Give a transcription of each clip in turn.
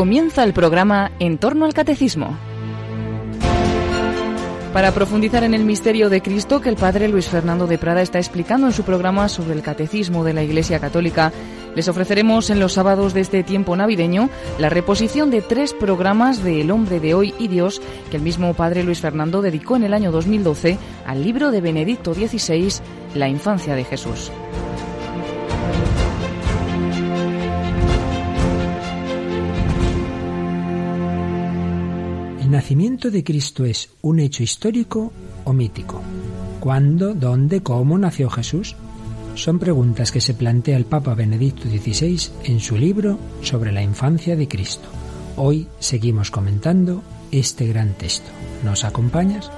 Comienza el programa En torno al Catecismo. Para profundizar en el misterio de Cristo que el padre Luis Fernando de Prada está explicando en su programa sobre el Catecismo de la Iglesia Católica, les ofreceremos en los sábados de este tiempo navideño la reposición de tres programas de El hombre de hoy y Dios que el mismo padre Luis Fernando dedicó en el año 2012 al libro de Benedicto XVI, La infancia de Jesús. ¿El nacimiento de Cristo es un hecho histórico o mítico? ¿Cuándo, dónde, cómo nació Jesús? Son preguntas que se plantea el Papa Benedicto XVI en su libro sobre la infancia de Cristo. Hoy seguimos comentando este gran texto. ¿Nos acompañas?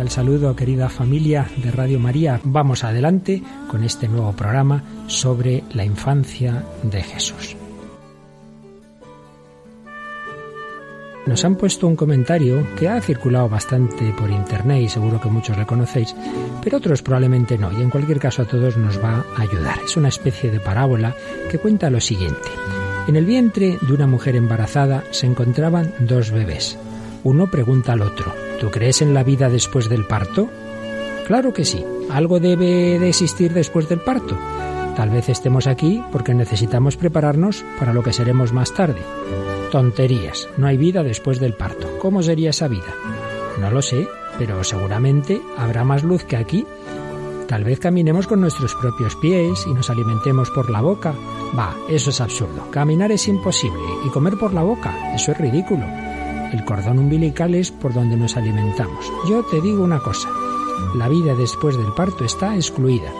Cordial saludo, querida familia de Radio María. Vamos adelante con este nuevo programa sobre la infancia de Jesús. Nos han puesto un comentario que ha circulado bastante por internet y seguro que muchos le conocéis, pero otros probablemente no, y en cualquier caso a todos nos va a ayudar. Es una especie de parábola que cuenta lo siguiente. En el vientre de una mujer embarazada se encontraban dos bebés. Uno pregunta al otro, ¿Tú crees en la vida después del parto? Claro que sí. Algo debe de existir después del parto. Tal vez estemos aquí porque necesitamos prepararnos para lo que seremos más tarde. Tonterías. No hay vida después del parto. ¿Cómo sería esa vida? No lo sé, pero seguramente habrá más luz que aquí. Tal vez caminemos con nuestros propios pies y nos alimentemos por la boca. Va, eso es absurdo. Caminar es imposible y comer por la boca, eso es ridículo. El cordón umbilical es por donde nos alimentamos. Yo te digo una cosa, la vida después del parto está excluida.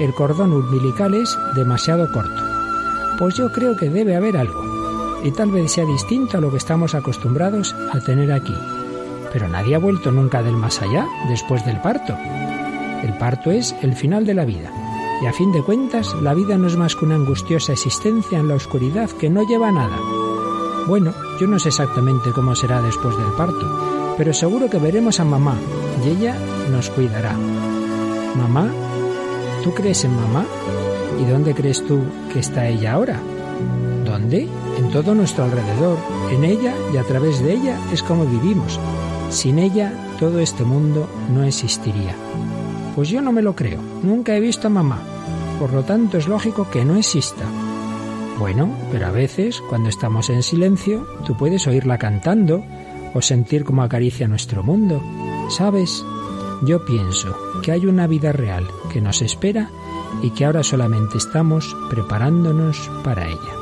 El cordón umbilical es demasiado corto. Pues yo creo que debe haber algo, y tal vez sea distinto a lo que estamos acostumbrados a tener aquí. Pero nadie ha vuelto nunca del más allá después del parto. El parto es el final de la vida, y a fin de cuentas la vida no es más que una angustiosa existencia en la oscuridad que no lleva nada. Bueno, yo no sé exactamente cómo será después del parto, pero seguro que veremos a mamá y ella nos cuidará. Mamá, ¿tú crees en mamá? ¿Y dónde crees tú que está ella ahora? ¿Dónde? En todo nuestro alrededor. En ella y a través de ella es como vivimos. Sin ella todo este mundo no existiría. Pues yo no me lo creo. Nunca he visto a mamá. Por lo tanto es lógico que no exista. Bueno, pero a veces, cuando estamos en silencio, tú puedes oírla cantando o sentir cómo acaricia nuestro mundo. ¿Sabes? Yo pienso que hay una vida real que nos espera y que ahora solamente estamos preparándonos para ella.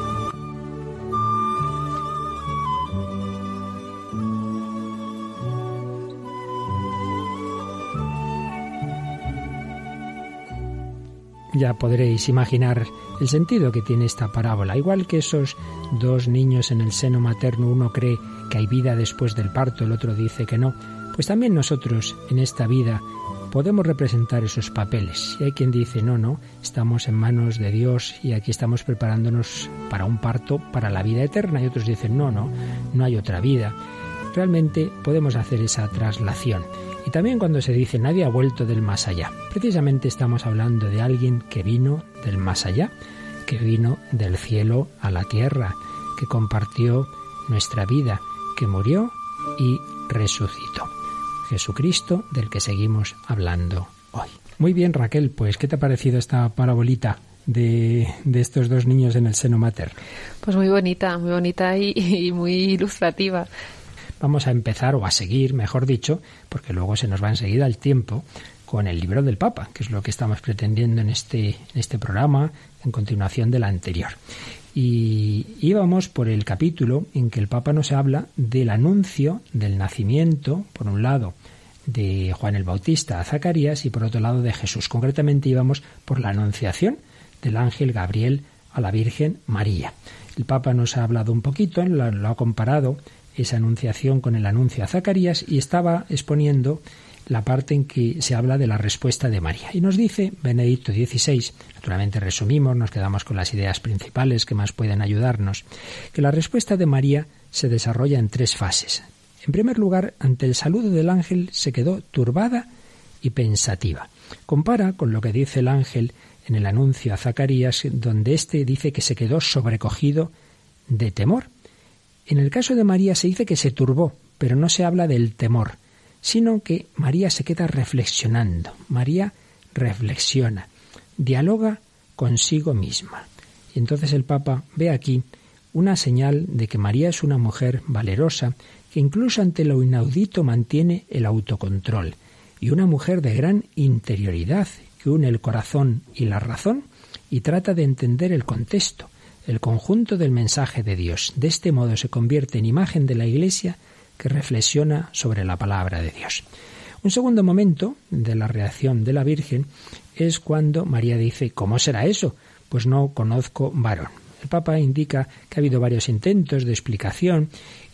Ya podréis imaginar el sentido que tiene esta parábola. Igual que esos dos niños en el seno materno, uno cree que hay vida después del parto, el otro dice que no, pues también nosotros en esta vida podemos representar esos papeles. Y hay quien dice, no, no, estamos en manos de Dios y aquí estamos preparándonos para un parto, para la vida eterna. Y otros dicen, no, no, no hay otra vida. Realmente podemos hacer esa traslación. Y también cuando se dice nadie ha vuelto del más allá. Precisamente estamos hablando de alguien que vino del más allá, que vino del cielo a la tierra, que compartió nuestra vida, que murió y resucitó. Jesucristo del que seguimos hablando hoy. Muy bien, Raquel, pues ¿qué te ha parecido esta parabolita? De, de, estos dos niños en el seno materno. Pues muy bonita, muy bonita y, y, muy ilustrativa. Vamos a empezar, o a seguir, mejor dicho, porque luego se nos va enseguida el tiempo, con el libro del Papa, que es lo que estamos pretendiendo en este, en este programa, en continuación del anterior. Y íbamos por el capítulo en que el Papa nos habla del anuncio del nacimiento, por un lado, de Juan el Bautista a Zacarías y por otro lado de Jesús. Concretamente íbamos por la anunciación del ángel Gabriel a la Virgen María. El Papa nos ha hablado un poquito, lo, ha comparado esa anunciación con el anuncio a Zacarías y estaba exponiendo la parte en que se habla de la respuesta de María. Y nos dice Benedicto XVI, naturalmente resumimos, nos quedamos con las ideas principales que más pueden ayudarnos, que la respuesta de María se desarrolla en tres fases. En primer lugar, ante el saludo del ángel se quedó turbada y pensativa. Compara con lo que dice el ángel en el anuncio a Zacarías, donde éste dice que se quedó sobrecogido de temor. En el caso de María se dice que se turbó, pero no se habla del temor, sino que María se queda reflexionando. María reflexiona, dialoga consigo misma. Y entonces el Papa ve aquí una señal de que María es una mujer valerosa, que incluso ante lo inaudito mantiene el autocontrol, y una mujer de gran interioridad, que une el corazón y la razón y trata de entender el contexto, el conjunto del mensaje de Dios. De este modo se convierte en imagen de la Iglesia que reflexiona sobre la palabra de Dios. Un segundo momento de la reacción de la Virgen es cuando María dice, ¿cómo será eso? Pues no conozco varón. El Papa indica que ha habido varios intentos de explicación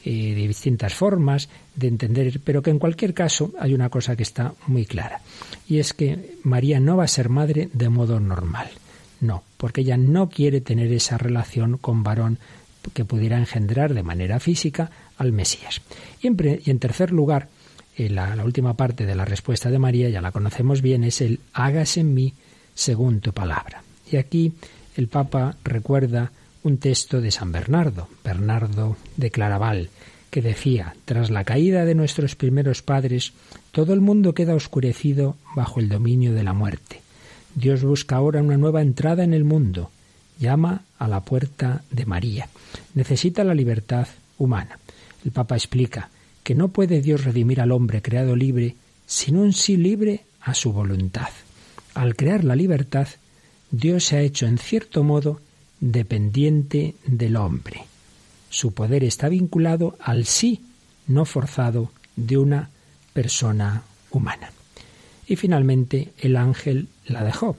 eh, de distintas formas de entender, pero que en cualquier caso hay una cosa que está muy clara, y es que María no va a ser madre de modo normal. No, porque ella no quiere tener esa relación con varón que pudiera engendrar de manera física al Mesías. Y en, tercer lugar, eh, la, la, última parte de la respuesta de María, ya la conocemos bien, es el hágase en mí según tu palabra. Y aquí el Papa recuerda un texto de San Bernardo, Bernardo de Claraval, que decía, tras la caída de nuestros primeros padres, todo el mundo queda oscurecido bajo el dominio de la muerte. Dios busca ahora una nueva entrada en el mundo, llama a la puerta de María. Necesita la libertad humana. El Papa explica que no puede Dios redimir al hombre creado libre sin un sí libre a su voluntad. Al crear la libertad, Dios se ha hecho en cierto modo dependiente del hombre. Su poder está vinculado al sí no forzado de una persona humana. Y finalmente el ángel la dejó.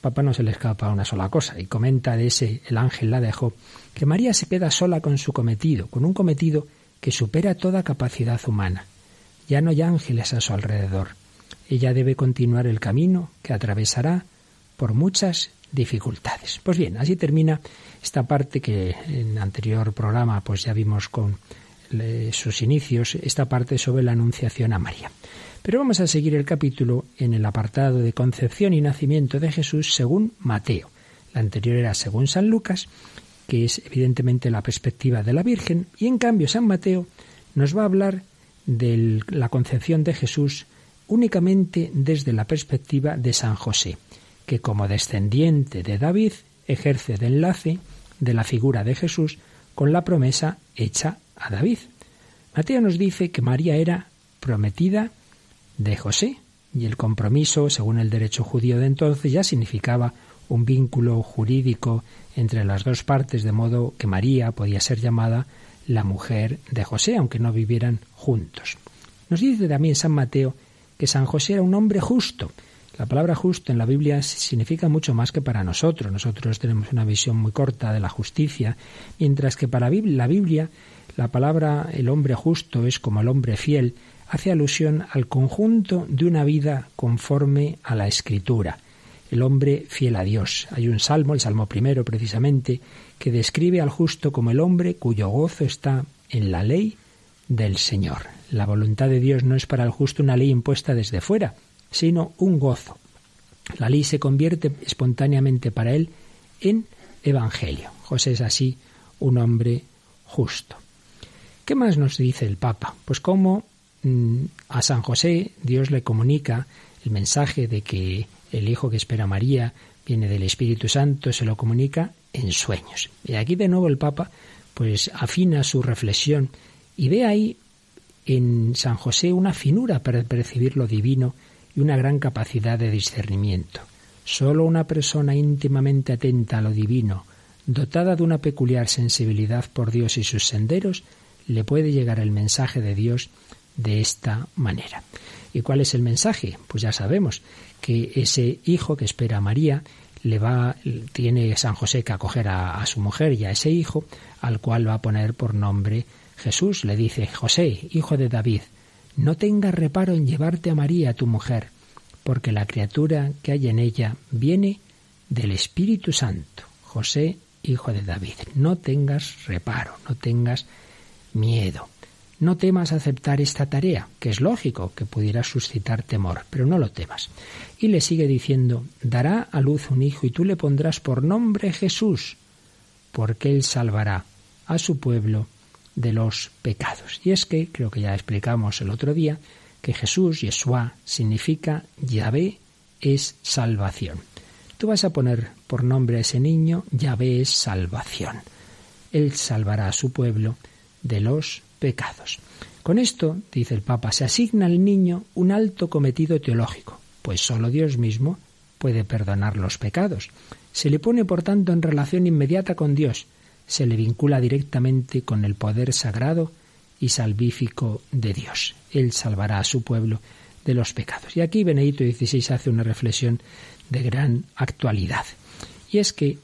Papa no se le escapa una sola cosa y comenta de ese el ángel la dejó que María se queda sola con su cometido, con un cometido que supera toda capacidad humana. Ya no hay ángeles a su alrededor. Ella debe continuar el camino que atravesará por muchas dificultades. Pues bien, así termina esta parte que en anterior programa pues ya vimos con sus inicios, esta parte sobre la anunciación a María. Pero vamos a seguir el capítulo en el apartado de concepción y nacimiento de Jesús según Mateo. La anterior era según San Lucas, que es evidentemente la perspectiva de la Virgen, y en cambio San Mateo nos va a hablar de la concepción de Jesús únicamente desde la perspectiva de San José que como descendiente de David ejerce de enlace de la figura de Jesús con la promesa hecha a David. Mateo nos dice que María era prometida de José y el compromiso, según el derecho judío de entonces, ya significaba un vínculo jurídico entre las dos partes, de modo que María podía ser llamada la mujer de José, aunque no vivieran juntos. Nos dice también San Mateo que San José era un hombre justo, la palabra justo en la Biblia significa mucho más que para nosotros. Nosotros tenemos una visión muy corta de la justicia, mientras que para la Biblia la palabra el hombre justo es como el hombre fiel, hace alusión al conjunto de una vida conforme a la escritura. El hombre fiel a Dios. Hay un salmo, el salmo primero precisamente, que describe al justo como el hombre cuyo gozo está en la ley del Señor. La voluntad de Dios no es para el justo una ley impuesta desde fuera, sino un gozo. La ley se convierte espontáneamente para él en evangelio. José es así un hombre justo. ¿Qué más nos dice el Papa? Pues cómo mm, a San José Dios le comunica el mensaje de que el Hijo que espera María viene del Espíritu Santo, se lo comunica en sueños. Y aquí de nuevo el Papa pues afina su reflexión y ve ahí en San José una finura para percibir lo divino y una gran capacidad de discernimiento. Solo una persona íntimamente atenta a lo divino, dotada de una peculiar sensibilidad por Dios y sus senderos, le puede llegar el mensaje de Dios de esta manera. ¿Y cuál es el mensaje? Pues ya sabemos que ese hijo que espera a María le va, tiene San José que acoger a, a su mujer y a ese hijo, al cual va a poner por nombre Jesús. Le dice, José, hijo de David, no tengas reparo en llevarte a María, tu mujer, porque la criatura que hay en ella viene del Espíritu Santo. José, hijo de David, no tengas reparo, no tengas miedo. No temas aceptar esta tarea, que es lógico que pudiera suscitar temor, pero no lo temas. Y le sigue diciendo, dará a luz un hijo y tú le pondrás por nombre Jesús, porque él salvará a su pueblo de los pecados. Y es que, creo que ya explicamos el otro día, que Jesús, Yeshua, significa Yahvé es salvación. Tú vas a poner por nombre a ese niño, Yahvé es salvación. Él salvará a su pueblo de los pecados. Con esto, dice el Papa, se asigna al niño un alto cometido teológico, pues sólo Dios mismo puede perdonar los pecados. Se le pone, por tanto, en relación inmediata con Dios, se le vincula directamente con el poder sagrado y salvífico de Dios. Él salvará a su pueblo de los pecados. Y aquí Benedito XVI hace una reflexión de gran actualidad. Y es que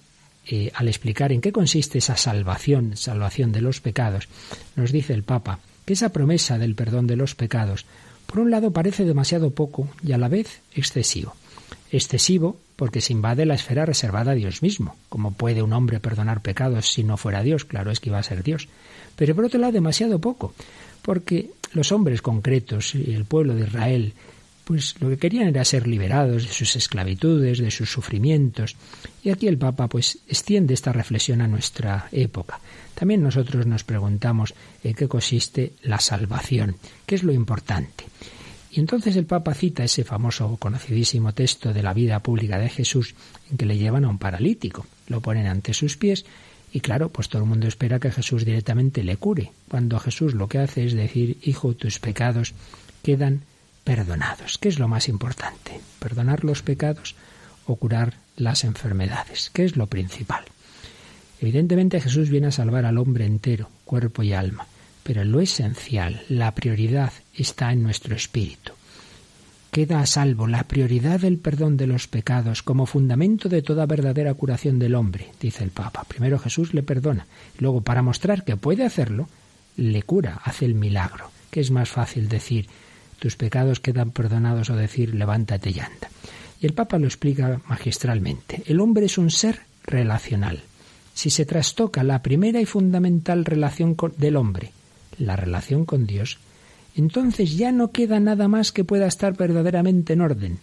eh, al explicar en qué consiste esa salvación, salvación de los pecados, nos dice el Papa que esa promesa del perdón de los pecados, por un lado parece demasiado poco y a la vez excesivo. Excesivo porque se invade la esfera reservada a Dios mismo. ¿Cómo puede un hombre perdonar pecados si no fuera Dios? Claro, es que iba a ser Dios. Pero por otro lado, demasiado poco, porque los hombres concretos y el pueblo de Israel pues lo que querían era ser liberados de sus esclavitudes, de sus sufrimientos. Y aquí el Papa pues extiende esta reflexión a nuestra época. También nosotros nos preguntamos en qué consiste la salvación, qué es lo importante. Y entonces el Papa cita ese famoso conocidísimo texto de la vida pública de Jesús en que le llevan a un paralítico, lo ponen ante sus pies y claro, pues todo el mundo espera que Jesús directamente le cure, cuando Jesús lo que hace es decir, Hijo, tus pecados quedan perdonados. ¿Qué es lo más importante? ¿Perdonar los pecados o curar las enfermedades? ¿Qué es lo principal? Evidentemente Jesús viene a salvar al hombre entero, cuerpo y alma, pero lo esencial, la prioridad está en nuestro espíritu. Queda a salvo la prioridad del perdón de los pecados como fundamento de toda verdadera curación del hombre, dice el Papa. Primero Jesús le perdona, luego para mostrar que puede hacerlo, le cura, hace el milagro. ¿Qué es más fácil decir? Tus pecados quedan perdonados o decir levántate y anda. Y el Papa lo explica magistralmente. El hombre es un ser relacional. Si se trastoca la primera y fundamental relación del hombre, la relación con Dios, entonces ya no queda nada más que pueda estar verdaderamente en orden.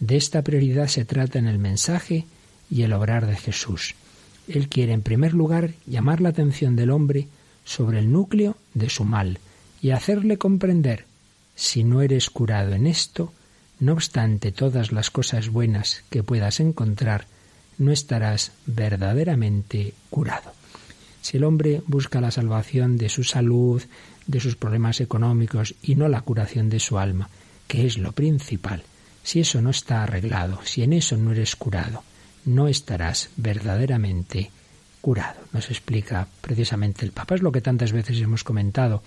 De esta prioridad se trata en el mensaje y el obrar de Jesús. Él quiere, en primer lugar, llamar la atención del hombre sobre el núcleo de su mal y hacerle comprender si no eres curado en esto, no obstante todas las cosas buenas que puedas encontrar, no estarás verdaderamente curado. Si el hombre busca la salvación de su salud, de sus problemas económicos y no la curación de su alma, que es lo principal, si eso no está arreglado, si en eso no eres curado, no estarás verdaderamente curado. Nos explica precisamente el Papa. Es lo que tantas veces hemos comentado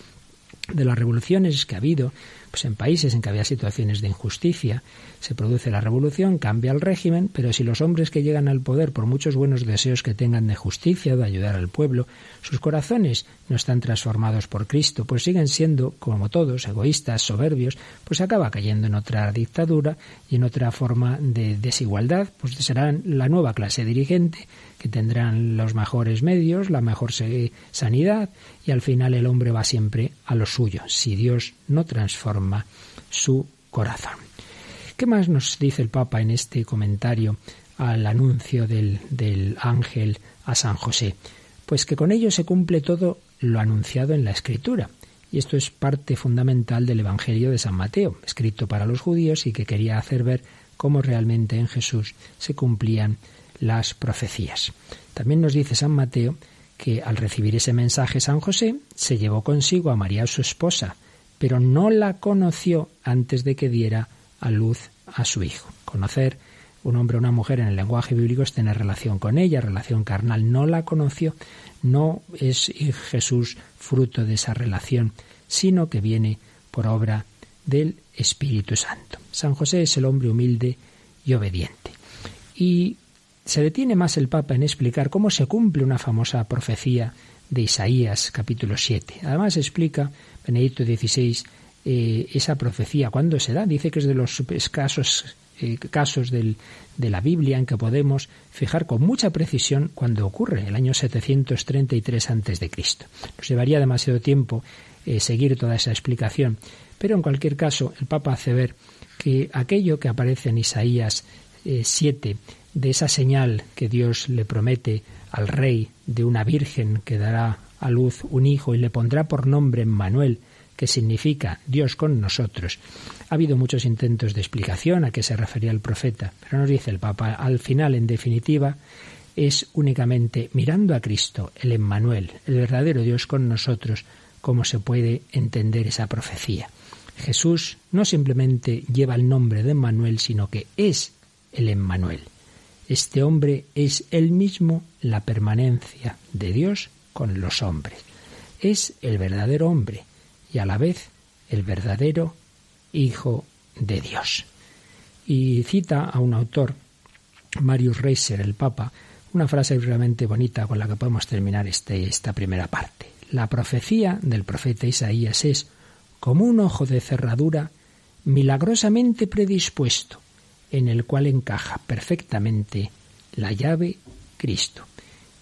de las revoluciones que ha habido, pues en países en que había situaciones de injusticia, se produce la revolución, cambia el régimen, pero si los hombres que llegan al poder, por muchos buenos deseos que tengan de justicia, de ayudar al pueblo, sus corazones no están transformados por Cristo, pues siguen siendo, como todos, egoístas, soberbios, pues acaba cayendo en otra dictadura y en otra forma de desigualdad, pues serán la nueva clase dirigente tendrán los mejores medios, la mejor sanidad y al final el hombre va siempre a lo suyo, si Dios no transforma su corazón. ¿Qué más nos dice el Papa en este comentario al anuncio del, del ángel a San José? Pues que con ello se cumple todo lo anunciado en la Escritura. Y esto es parte fundamental del Evangelio de San Mateo, escrito para los judíos y que quería hacer ver cómo realmente en Jesús se cumplían las profecías. También nos dice San Mateo que al recibir ese mensaje San José se llevó consigo a María su esposa, pero no la conoció antes de que diera a luz a su hijo. Conocer un hombre o una mujer en el lenguaje bíblico es tener relación con ella, relación carnal. No la conoció, no es Jesús fruto de esa relación, sino que viene por obra del Espíritu Santo. San José es el hombre humilde y obediente. Y se detiene más el Papa en explicar cómo se cumple una famosa profecía de Isaías capítulo 7. Además explica Benedicto XVI eh, esa profecía, cuándo se da. Dice que es de los escasos eh, casos de la Biblia en que podemos fijar con mucha precisión cuándo ocurre, el año 733 a.C. Nos llevaría demasiado tiempo eh, seguir toda esa explicación, pero en cualquier caso el Papa hace ver que aquello que aparece en Isaías 7, de esa señal que Dios le promete al rey de una virgen que dará a luz un hijo y le pondrá por nombre Manuel, que significa Dios con nosotros. Ha habido muchos intentos de explicación a qué se refería el profeta, pero nos dice el Papa, al final, en definitiva, es únicamente mirando a Cristo, el Emmanuel, el verdadero Dios con nosotros, cómo se puede entender esa profecía. Jesús no simplemente lleva el nombre de Emmanuel, sino que es el Emmanuel. Este hombre es él mismo la permanencia de Dios con los hombres. Es el verdadero hombre, y a la vez el verdadero Hijo de Dios. Y cita a un autor, Marius Reiser, el Papa, una frase realmente bonita con la que podemos terminar este, esta primera parte. La profecía del profeta Isaías es como un ojo de cerradura milagrosamente predispuesto, en el cual encaja perfectamente la llave Cristo.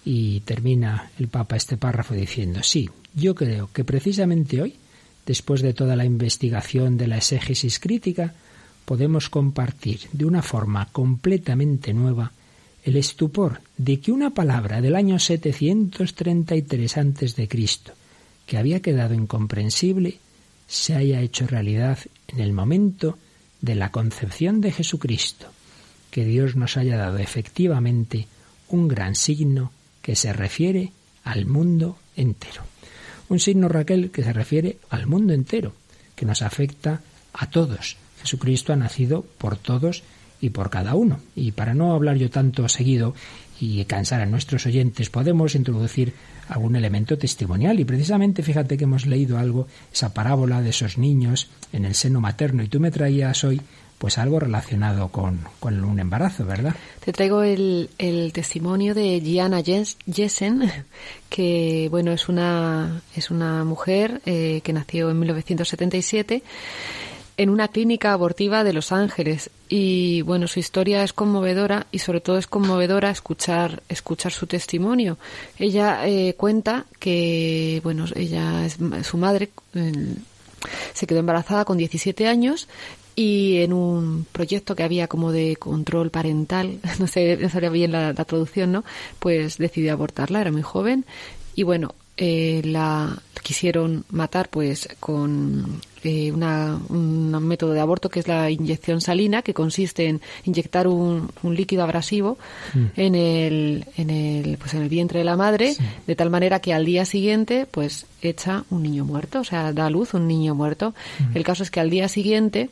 Y termina el Papa este párrafo diciendo, sí, yo creo que precisamente hoy después de toda la investigación de la exégesis crítica, podemos compartir de una forma completamente nueva el estupor de que una palabra del año 733 a.C., que había quedado incomprensible, se haya hecho realidad en el momento de la concepción de Jesucristo, que Dios nos haya dado efectivamente un gran signo que se refiere al mundo entero. Un signo, Raquel, que se refiere al mundo entero, que nos afecta a todos. Jesucristo ha nacido por todos y por cada uno. Y para no hablar yo tanto seguido y cansar a nuestros oyentes, podemos introducir algún elemento testimonial. Y precisamente fíjate que hemos leído algo, esa parábola de esos niños en el seno materno, y tú me traías hoy pues algo relacionado con, un embarazo, ¿verdad? Te traigo el, testimonio de Gianna Jessen, que bueno es una es una mujer eh, que nació en 1977 en una clínica abortiva de Los Ángeles. Y bueno su historia es conmovedora y sobre todo es conmovedora escuchar escuchar su testimonio. Ella eh, cuenta que bueno ella es su madre eh, se quedó embarazada con 17 años y en un proyecto que había como de control parental, no sé, no sabía bien la, traducción, ¿no? Pues decidió abortarla, era muy joven. Y bueno, eh, la quisieron matar pues con eh, una, un método de aborto que es la inyección salina que consiste en inyectar un, líquido abrasivo mm. en el en el pues en el vientre de la madre de tal manera que al día siguiente pues echa un niño muerto o sea da a luz un niño muerto mm. el caso es que al día siguiente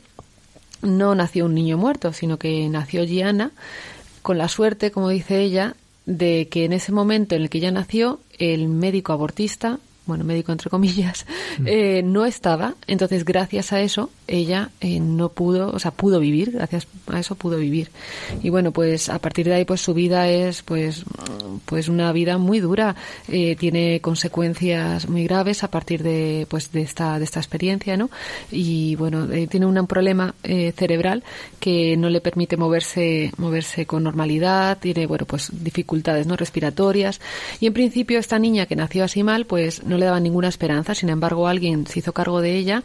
no nació un niño muerto, sino que nació Gianna con la suerte, como dice ella, de que en ese momento en el que ella nació, el médico abortista bueno, médico entre comillas, mm. eh, no estaba. Entonces, gracias a eso, ella eh, no pudo, o sea, pudo vivir, gracias a eso pudo vivir. Y bueno, pues a partir de ahí, pues su vida es, pues, pues una vida muy dura. Eh, tiene consecuencias muy graves a partir de, pues, de esta, de esta experiencia, ¿no? Y bueno, tiene un problema cerebral que no le permite moverse, moverse con normalidad. Tiene, bueno, pues dificultades, ¿no? Respiratorias. Y en principio, esta niña que nació así mal, pues no le daban ninguna esperanza. Sin embargo, alguien se hizo cargo de ella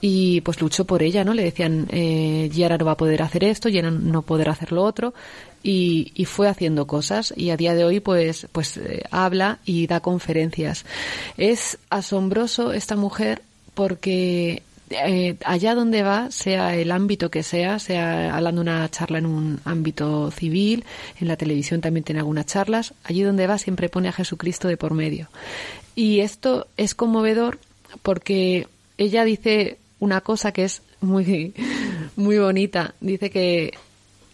y pues luchó por ella, ¿no? Le decían, eh, Yara no va a poder hacer esto, Yara no poder hacer lo otro. Y, fue haciendo cosas y a día de hoy pues pues eh, habla y da conferencias. Es asombroso esta mujer porque eh, allá donde va, sea el ámbito que sea, sea hablando una charla en un ámbito civil, en la televisión también tiene algunas charlas, allí donde va siempre pone a Jesucristo de por medio. Y esto es conmovedor porque ella dice una cosa que es muy, muy bonita. Dice que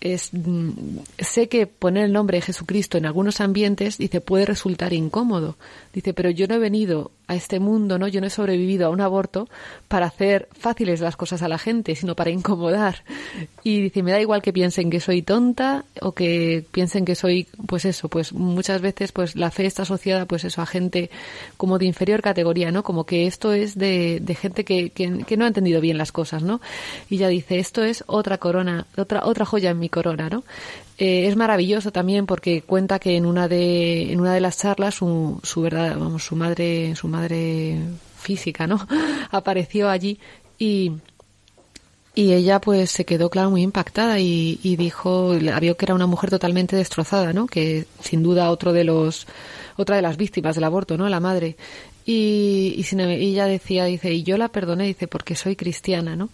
es, mm, sé que poner el nombre de Jesucristo en algunos ambientes, dice, puede resultar incómodo. Dice, pero yo no he venido a este mundo, ¿no? Yo no he sobrevivido a un aborto para hacer fáciles las cosas a la gente, sino para incomodar. Y dice, me da igual que piensen que soy tonta o que piensen que soy, pues eso, pues muchas veces pues la fe está asociada pues eso a gente como de inferior categoría, ¿no? Como que esto es de, de gente que, que, no ha entendido bien las cosas, ¿no? Y ya dice, esto es otra corona, otra, otra joya en mi corona, ¿no? Eh, es maravilloso también porque cuenta que en una de en una de las charlas su, su verdad vamos su madre su madre física no apareció allí y y ella pues se quedó claro muy impactada y, y dijo vio que era una mujer totalmente destrozada no que sin duda otro de los otra de las víctimas del aborto no la madre y, y, sin, ella decía, dice, y yo la perdoné, dice, porque soy cristiana, ¿no?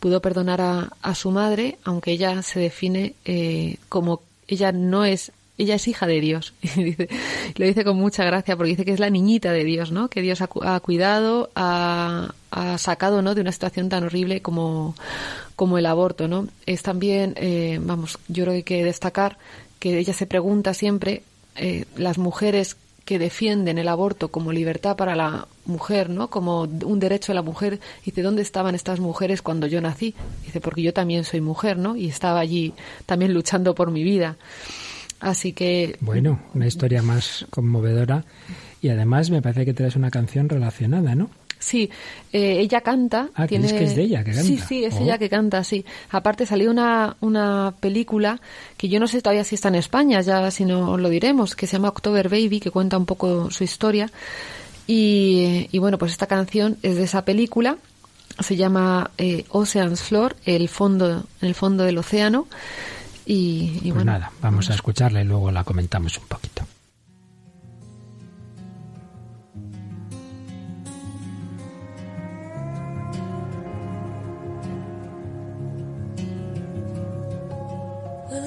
Pudo perdonar a, a su madre, aunque ella se define eh, como, ella no es, ella es hija de Dios. Y dice, lo dice con mucha gracia, porque dice que es la niñita de Dios, ¿no? Que Dios ha, ha cuidado, ha, ha, sacado, ¿no? De una situación tan horrible como, como el aborto, ¿no? Es también, eh, vamos, yo creo que hay que destacar que ella se pregunta siempre, eh, las mujeres que defienden el aborto como libertad para la mujer, ¿no? Como un derecho de la mujer. Dice, ¿dónde estaban estas mujeres cuando yo nací? Dice, porque yo también soy mujer, ¿no? Y estaba allí también luchando por mi vida. Así que... Bueno, una historia más conmovedora. Y además me parece que traes una canción relacionada, ¿no? Sí, eh, ella canta. Ah, tiene... es que es de ella que canta. Sí, sí, es oh. ella que canta, sí. Aparte salió una, una película que yo no sé todavía si está en España, ya si no lo diremos, que se llama October Baby, que cuenta un poco su historia. Y, y bueno, pues esta canción es de esa película. Se llama eh, Ocean's Floor, el fondo, el fondo del océano. Y, y pues bueno, nada, vamos a escucharla y luego la comentamos un poquito.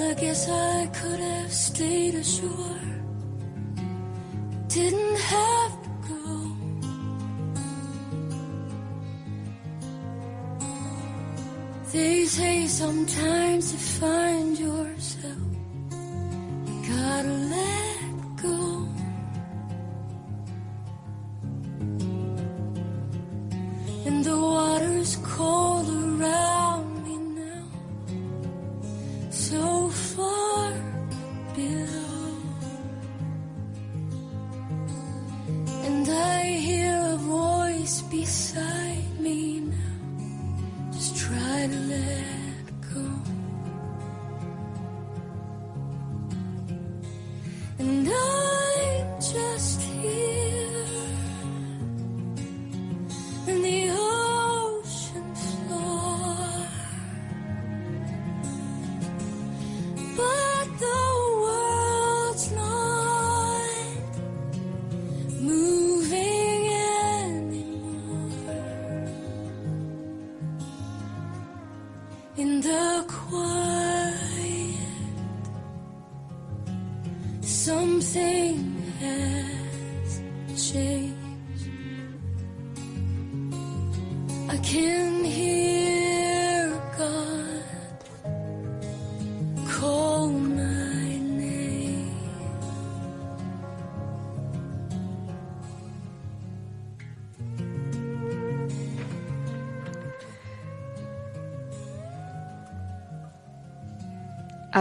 I guess I could have stayed ashore. Didn't have to go. They say sometimes to find yourself, you gotta let go. And the water's cold around. So far below. And I hear a voice beside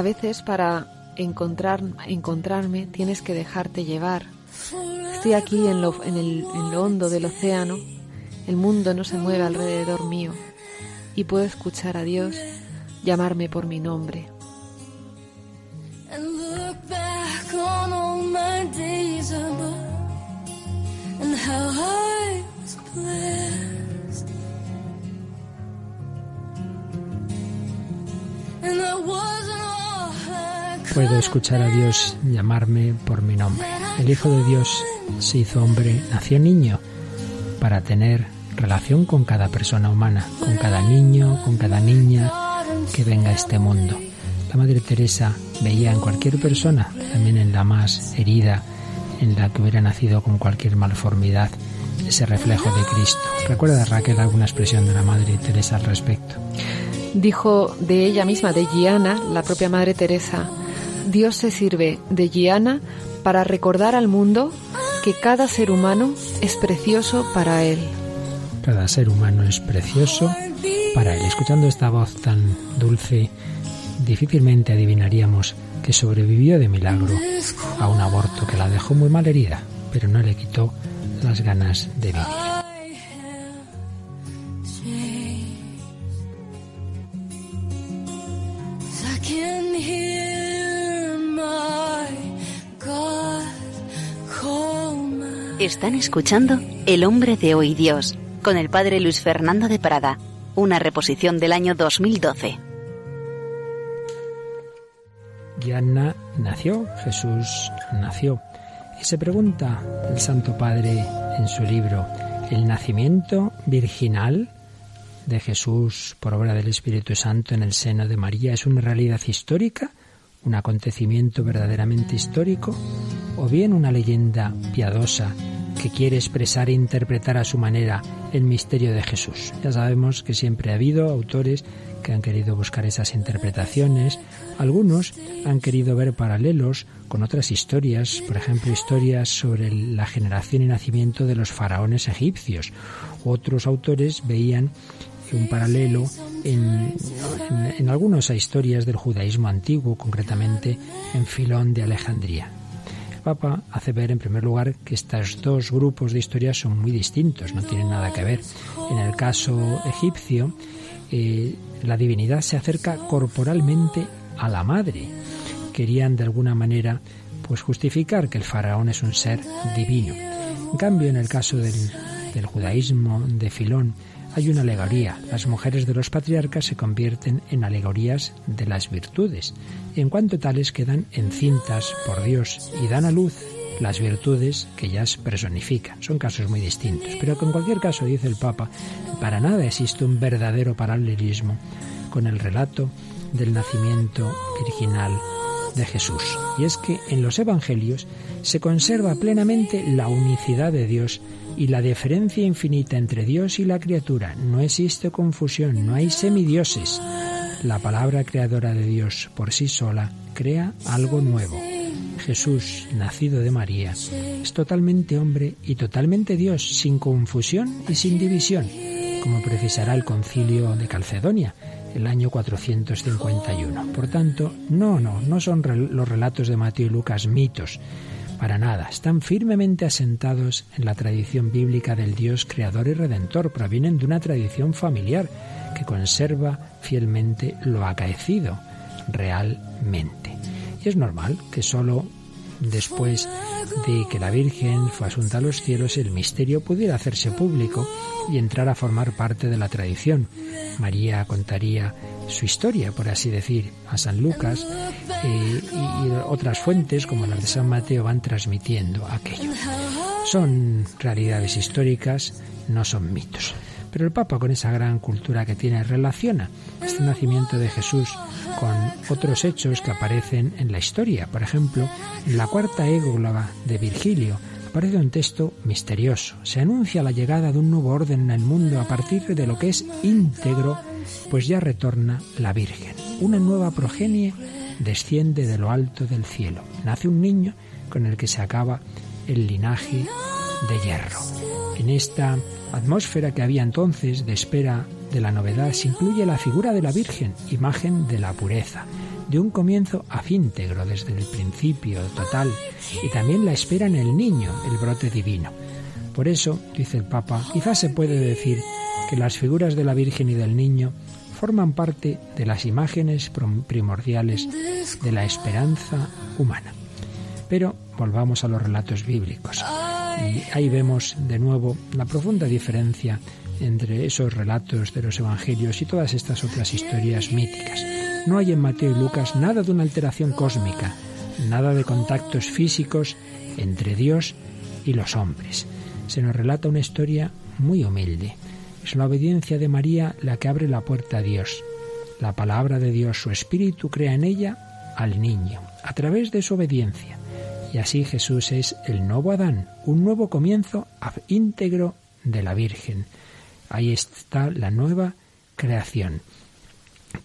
a veces para encontrar, encontrarme tienes que dejarte llevar. Estoy aquí en lo, en, el, en lo hondo del océano, el mundo no se mueve alrededor mío y puedo escuchar a Dios llamarme por mi nombre. Escuchar a Dios llamarme por mi nombre. El Hijo de Dios se hizo hombre, nació niño, para tener relación con cada persona humana, con cada niño, con cada niña que venga a este mundo. La Madre Teresa veía en cualquier persona, también en la más herida, en la que hubiera nacido con cualquier malformidad, ese reflejo de Cristo. ¿Recuerda Raquel alguna expresión de la Madre Teresa al respecto? Dijo de ella misma, de Giana, la propia Madre Teresa, Dios se sirve de Giana para recordar al mundo que cada ser humano es precioso para Él. Cada ser humano es precioso para Él. Escuchando esta voz tan dulce, difícilmente adivinaríamos que sobrevivió de milagro a un aborto que la dejó muy mal herida, pero no le quitó las ganas de vivir. Están escuchando El hombre de hoy Dios con el padre Luis Fernando de Prada, una reposición del año 2012. Diana nació, Jesús nació. Y se pregunta el Santo Padre en su libro, ¿el nacimiento virginal de Jesús por obra del Espíritu Santo en el seno de María es una realidad histórica, un acontecimiento verdaderamente histórico, o bien una leyenda piadosa que quiere expresar e interpretar a su manera el misterio de Jesús. Ya sabemos que siempre ha habido autores que han querido buscar esas interpretaciones, algunos han querido ver paralelos con otras historias, por ejemplo, historias sobre la generación y nacimiento de los faraones egipcios. Otros autores veían un paralelo en, en algunas historias del judaísmo antiguo, concretamente en Filón de Alejandría. Papa hace ver en primer lugar que estos dos grupos de historias son muy distintos, no tienen nada que ver. En el caso egipcio, eh, la divinidad se acerca corporalmente a la madre. Querían de alguna manera pues justificar que el faraón es un ser divino. En cambio, en el caso del, del judaísmo de Filón, hay una alegoría. Las mujeres de los patriarcas se convierten en alegorías de las virtudes, en cuanto tales quedan encintas por Dios y dan a luz las virtudes que ellas personifican. Son casos muy distintos, pero en cualquier caso, dice el Papa, para nada existe un verdadero paralelismo con el relato del nacimiento virginal de Jesús. Y es que en los Evangelios se conserva plenamente la unicidad de Dios y la diferencia infinita entre Dios y la criatura. No existe confusión, no hay semidioses. La palabra creadora de Dios por sí sola crea algo nuevo. Jesús, nacido de María, es totalmente hombre y totalmente Dios, sin confusión y sin división, como precisará el concilio de Calcedonia, el año 451. Por tanto, no, no, no son los relatos de Mateo y Lucas mitos, para nada, están firmemente asentados en la tradición bíblica del Dios creador y redentor, provienen de una tradición familiar que conserva fielmente lo acaecido realmente. Y es normal que solo después de que la Virgen fue asunta a los cielos, el misterio pudiera hacerse público y entrar a formar parte de la tradición. María contaría su historia, por así decir, a San Lucas eh, y otras fuentes como las de San Mateo van transmitiendo aquello. Son realidades históricas, no son mitos. Pero el Papa, con esa gran cultura que tiene, relaciona este nacimiento de Jesús con otros hechos que aparecen en la historia. Por ejemplo, en la cuarta égloga de Virgilio aparece un texto misterioso. Se anuncia la llegada de un nuevo orden en el mundo a partir de lo que es íntegro, pues ya retorna la Virgen. Una nueva progenie desciende de lo alto del cielo. Nace un niño con el que se acaba el linaje de hierro. En esta atmósfera que había entonces de espera de la novedad se incluye la figura de la Virgen, imagen de la pureza, de un comienzo afíntegro desde el principio total y también la espera en el niño, el brote divino. Por eso, dice el Papa, quizás se puede decir que las figuras de la Virgen y del niño forman parte de las imágenes primordiales de la esperanza humana. Pero volvamos a los relatos bíblicos. Y ahí vemos de nuevo la profunda diferencia entre esos relatos de los evangelios y todas estas otras historias míticas. No hay en Mateo y Lucas nada de una alteración cósmica, nada de contactos físicos entre Dios y los hombres. Se nos relata una historia muy humilde. Es la obediencia de María la que abre la puerta a Dios. La palabra de Dios, su espíritu, crea en ella al niño, a través de su obediencia. Y así Jesús es el nuevo Adán, un nuevo comienzo íntegro de la Virgen. Ahí está la nueva creación.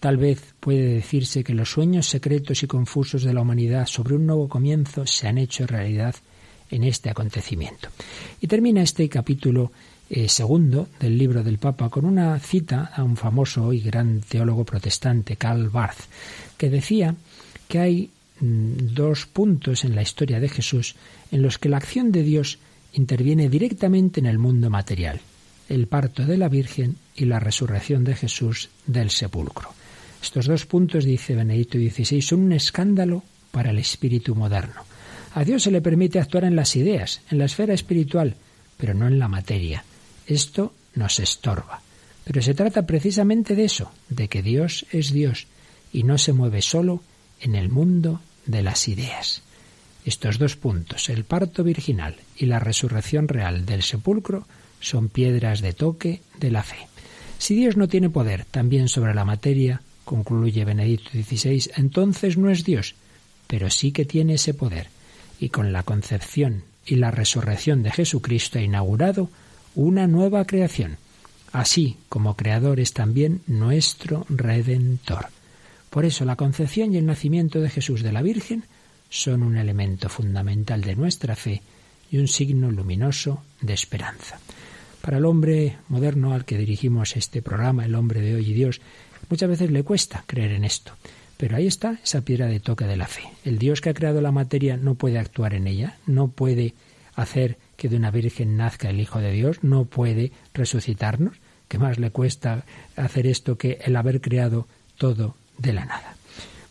Tal vez puede decirse que los sueños secretos y confusos de la humanidad sobre un nuevo comienzo se han hecho realidad en este acontecimiento. Y termina este capítulo eh, segundo del libro del Papa con una cita a un famoso y gran teólogo protestante, Karl Barth, que decía que hay mm, dos puntos en la historia de Jesús en los que la acción de Dios interviene directamente en el mundo material, el parto de la Virgen y la resurrección de Jesús del sepulcro. Estos dos puntos, dice Benedicto XVI, son un escándalo para el espíritu moderno. A Dios se le permite actuar en las ideas, en la esfera espiritual, pero no en la materia. Esto nos estorba. Pero se trata precisamente de eso, de que Dios es Dios y no se mueve solo en el mundo de las ideas. Estos dos puntos, el parto virginal y la resurrección real del sepulcro, son piedras de toque de la fe. Si Dios no tiene poder también sobre la materia, concluye Benedicto XVI, entonces no es Dios, pero sí que tiene ese poder, y con la concepción y la resurrección de Jesucristo ha inaugurado una nueva creación, así como creador es también nuestro Redentor. Por eso la concepción y el nacimiento de Jesús de la Virgen son un elemento fundamental de nuestra fe y un signo luminoso de esperanza. Para el hombre moderno al que dirigimos este programa, el hombre de hoy y Dios, muchas veces le cuesta creer en esto. Pero ahí está esa piedra de toque de la fe. El Dios que ha creado la materia no puede actuar en ella, no puede hacer que de una virgen nazca el Hijo de Dios, no puede resucitarnos. ¿Qué más le cuesta hacer esto que el haber creado todo de la nada?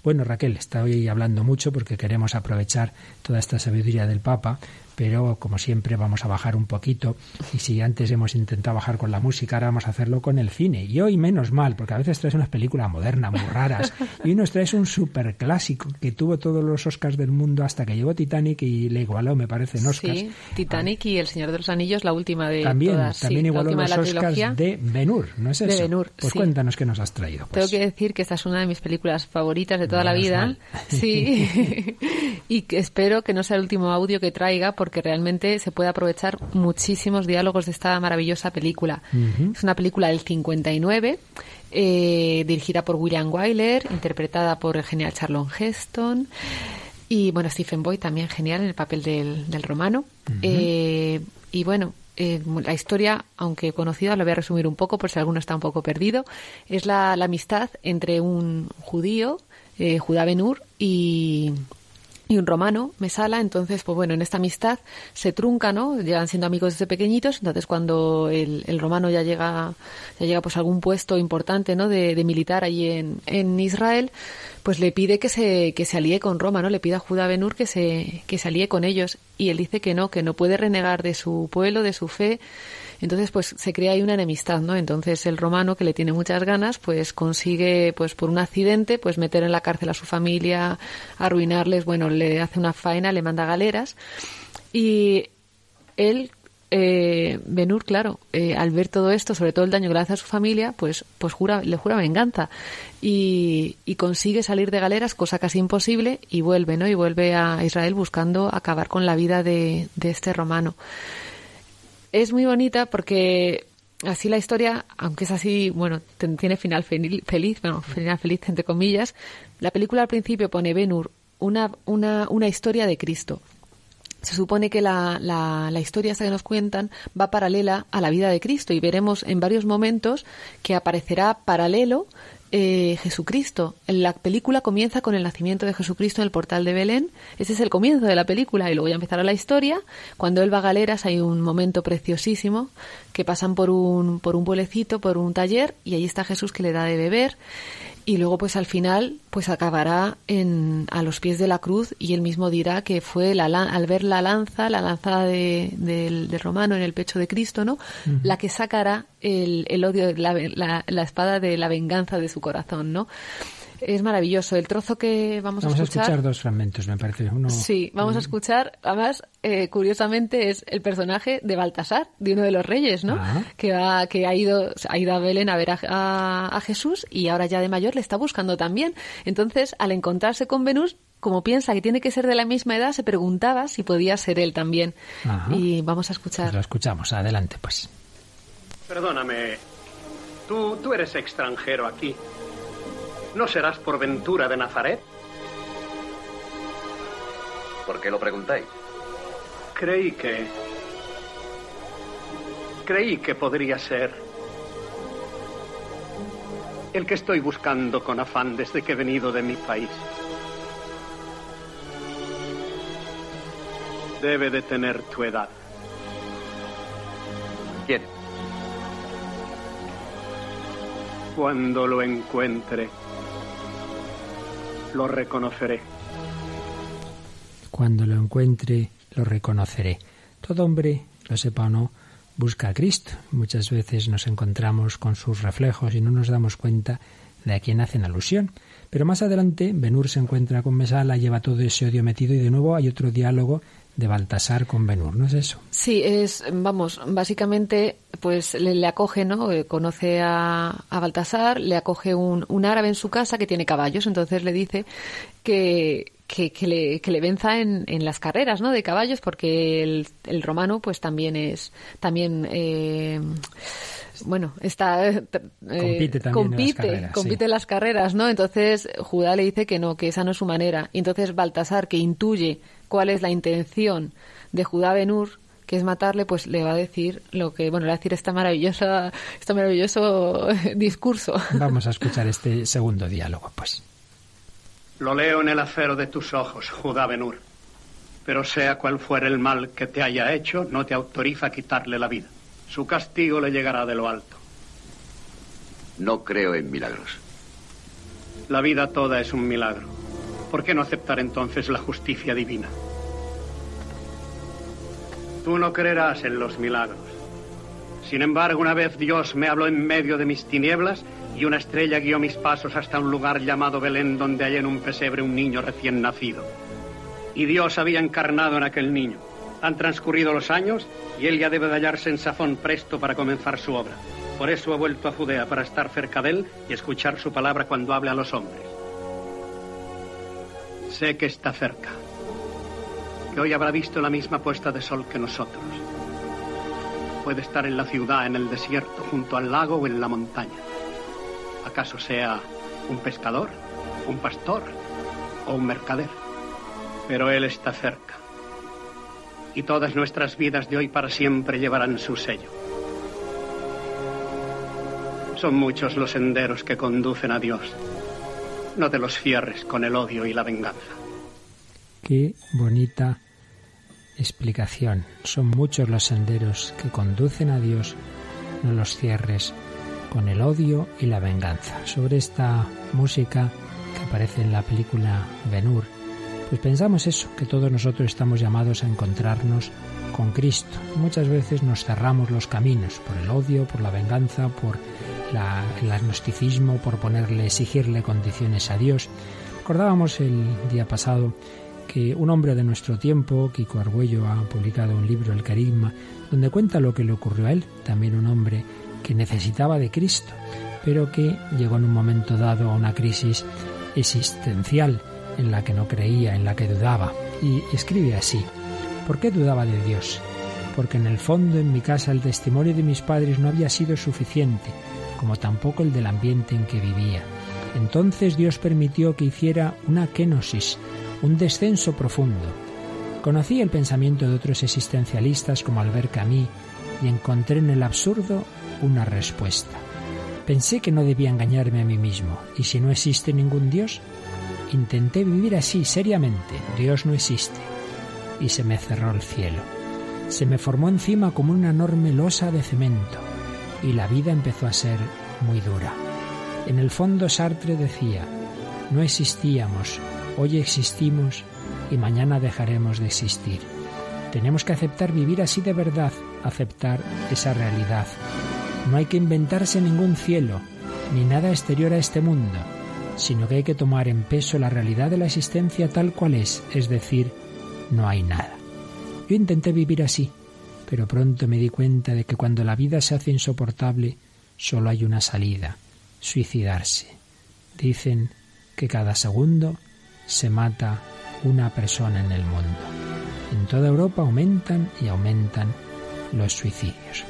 Bueno, Raquel, estoy hablando mucho porque queremos aprovechar toda esta sabiduría del Papa pero como siempre vamos a bajar un poquito y si antes hemos intentado bajar con la música, ahora vamos a hacerlo con el cine. Y hoy menos mal, porque a veces traes unas películas modernas muy raras y hoy nos traes un super clásico que tuvo todos los Oscars del mundo hasta que llegó Titanic y le igualó, me parece, en Oscars. Sí, Titanic y El Señor de los Anillos, la última de También, todas. también sí, igualó los de Oscars trilogía. de Ben-Hur, ¿no es De eso? Ben-Hur, pues sí. cuéntanos qué nos has traído. pues. Tengo que decir que esta es una de mis películas favoritas de toda la vida. mal. Sí. y que espero que no sea el último audio que traiga porque realmente se puede aprovechar muchísimos diálogos de esta maravillosa película. Es una película del 59, eh, dirigida por William Wyler, interpretada por el genial Charlon Heston. Y bueno, Stephen Boyd también genial en el papel del, del romano. Eh, y bueno, eh, la historia, aunque conocida, la voy a resumir un poco por si alguno está un poco perdido. Es la, la amistad entre un judío, eh, Judá Ben-Hur, y, y un romano, Mesala. Entonces, pues bueno, en esta amistad se trunca, ¿no? Llegan siendo amigos desde pequeñitos. Entonces, cuando el, el romano ya llega, ya llega pues a algún puesto importante, ¿no? De, de militar allí en, en Israel, pues le pide que se, que se alíe con Roma, ¿no? Le pide a Judá Benur que se, que se alíe con ellos. Y él dice que no, que no puede renegar de su pueblo, de su fe. Entonces, pues se crea ahí una enemistad, ¿no? Entonces el romano, que le tiene muchas ganas, pues consigue, pues por un accidente, pues meter en la cárcel a su familia, arruinarles, bueno, le hace una faena, le manda galeras. Y él, eh, Benur, claro, eh, al ver todo esto, sobre todo el daño que le hace a su familia, pues, pues jura, le jura venganza. Y, y consigue salir de galeras, cosa casi imposible, y vuelve, ¿no? Y vuelve a Israel buscando acabar con la vida de, de este romano. Es muy bonita porque así la historia, aunque es así, bueno, tiene final fel- feliz, bueno, final feliz entre comillas, la película al principio pone Benur una, una, una historia de Cristo. Se supone que la, la, la historia esta que nos cuentan va paralela a la vida de Cristo y veremos en varios momentos que aparecerá paralelo eh, Jesucristo. La película comienza con el nacimiento de Jesucristo en el portal de Belén. Ese es el comienzo de la película y luego ya empezará la historia. Cuando él va a galeras hay un momento preciosísimo que pasan por un, por un pueblecito, por un taller y ahí está Jesús que le da de beber y luego pues al final pues acabará en, a los pies de la cruz y él mismo dirá que fue la, al ver la lanza, la lanza de, del romano en el pecho de Cristo, ¿no? La que sacará el, el odio, la, la, la espada de la venganza de su corazón, ¿no? Es maravilloso. El trozo que vamos, Vamos a escuchar dos fragmentos, me parece. Uno, Sí, vamos a escuchar, además, eh, curiosamente es el personaje de Baltasar, de uno de los reyes, ¿no? Ah. Que, va, que ha, ido, ha ido a Belén a ver a, a- a Jesús y ahora ya de mayor le está buscando también. Entonces, al encontrarse con Venus, como piensa que tiene que ser de la misma edad, se preguntaba si podía ser él también. Ajá. Y vamos a Pues escuchar. lo escuchamos. Adelante, pues. Perdóname. Tú, tú eres extranjero aquí. ¿No serás por ventura de Nazaret? ¿Por qué lo preguntáis? Creí que... Creí que podría ser el que estoy buscando con afán desde que he venido de mi país. Debe de tener tu edad. ¿Quién? Cuando lo encuentre, lo reconoceré. Cuando lo encuentre, lo reconoceré. Todo hombre, lo sepa o no, busca a Cristo. Muchas veces nos encontramos con sus reflejos y no nos damos cuenta de a quién hacen alusión. Pero más adelante, Benur se encuentra con Mesala, lleva todo ese odio metido y de nuevo hay otro diálogo de Baltasar con Benur, ¿no es eso? Sí, es, vamos, básicamente, pues le, acoge, ¿no? Eh, conoce a, a, Baltasar, le acoge un, un árabe en su casa que tiene caballos, entonces le dice que, que, que, le, que le venza en, en, las carreras ¿no? de caballos porque el, el romano pues también es también eh, bueno está eh, compite también compite, en las carreras, compite sí. en las carreras no entonces Judá le dice que no que esa no es su manera y entonces Baltasar que intuye cuál es la intención de Judá Benur que es matarle, pues le va a decir lo que, bueno, le va a decir esta maravillosa, este maravilloso discurso. Vamos a escuchar este segundo diálogo, pues. Lo leo en el acero de tus ojos, Judá Benur. Pero sea cual fuere el mal que te haya hecho, no te autoriza a quitarle la vida. Su castigo le llegará de lo alto. No creo en milagros. La vida toda es un milagro. ¿Por qué no aceptar entonces la justicia divina? Tú no creerás en los milagros. Sin embargo, una vez Dios me habló en medio de mis tinieblas y una estrella guió mis pasos hasta un lugar llamado Belén donde hallé en un pesebre un niño recién nacido. Y Dios había encarnado en aquel niño. Han transcurrido los años y él ya debe de hallarse en Safón presto para comenzar su obra. Por eso he vuelto a Judea para estar cerca de él y escuchar su palabra cuando hable a los hombres. Sé que está cerca, que hoy habrá visto la misma puesta de sol que nosotros. Puede estar en la ciudad, en el desierto, junto al lago o en la montaña. ¿Acaso sea un pescador, un pastor o un mercader? Pero Él está cerca. Y todas nuestras vidas de hoy para siempre llevarán su sello. Son muchos los senderos que conducen a Dios. No te los cierres con el odio y la venganza. Qué bonita explicación. Son muchos los senderos que conducen a Dios. No los cierres con el odio y la venganza. Sobre esta música que aparece en la película Benur, pues pensamos eso, que todos nosotros estamos llamados a encontrarnos con Cristo. Muchas veces nos cerramos los caminos por el odio, por la venganza, por la, el agnosticismo, por ponerle, exigirle condiciones a Dios. Recordábamos el día pasado que un hombre de nuestro tiempo, Kiko Argüello, ha publicado un libro, El Carisma, donde cuenta lo que le ocurrió a él, también un hombre que necesitaba de Cristo, pero que llegó en un momento dado a una crisis existencial en la que no creía, en la que dudaba. Y escribe así, ¿por qué dudaba de Dios? Porque en el fondo en mi casa el testimonio de mis padres no había sido suficiente, como tampoco el del ambiente en que vivía. Entonces Dios permitió que hiciera una kenosis, un descenso profundo. Conocí el pensamiento de otros existencialistas como Albert Camus y encontré en el absurdo una respuesta. Pensé que no debía engañarme a mí mismo, y si no existe ningún Dios, intenté vivir así seriamente. Dios no existe. Y se me cerró el cielo. Se me formó encima como una enorme losa de cemento, y la vida empezó a ser muy dura. En el fondo Sartre decía, no existíamos, hoy existimos y mañana dejaremos de existir. Tenemos que aceptar vivir así de verdad, aceptar esa realidad. No hay que inventarse ningún cielo, ni nada exterior a este mundo, sino que hay que tomar en peso la realidad de la existencia tal cual es, es decir, no hay nada. Yo intenté vivir así, pero pronto me di cuenta de que cuando la vida se hace insoportable, solo hay una salida, suicidarse. Dicen que cada segundo se mata una persona en el mundo. En toda Europa aumentan y aumentan los suicidios.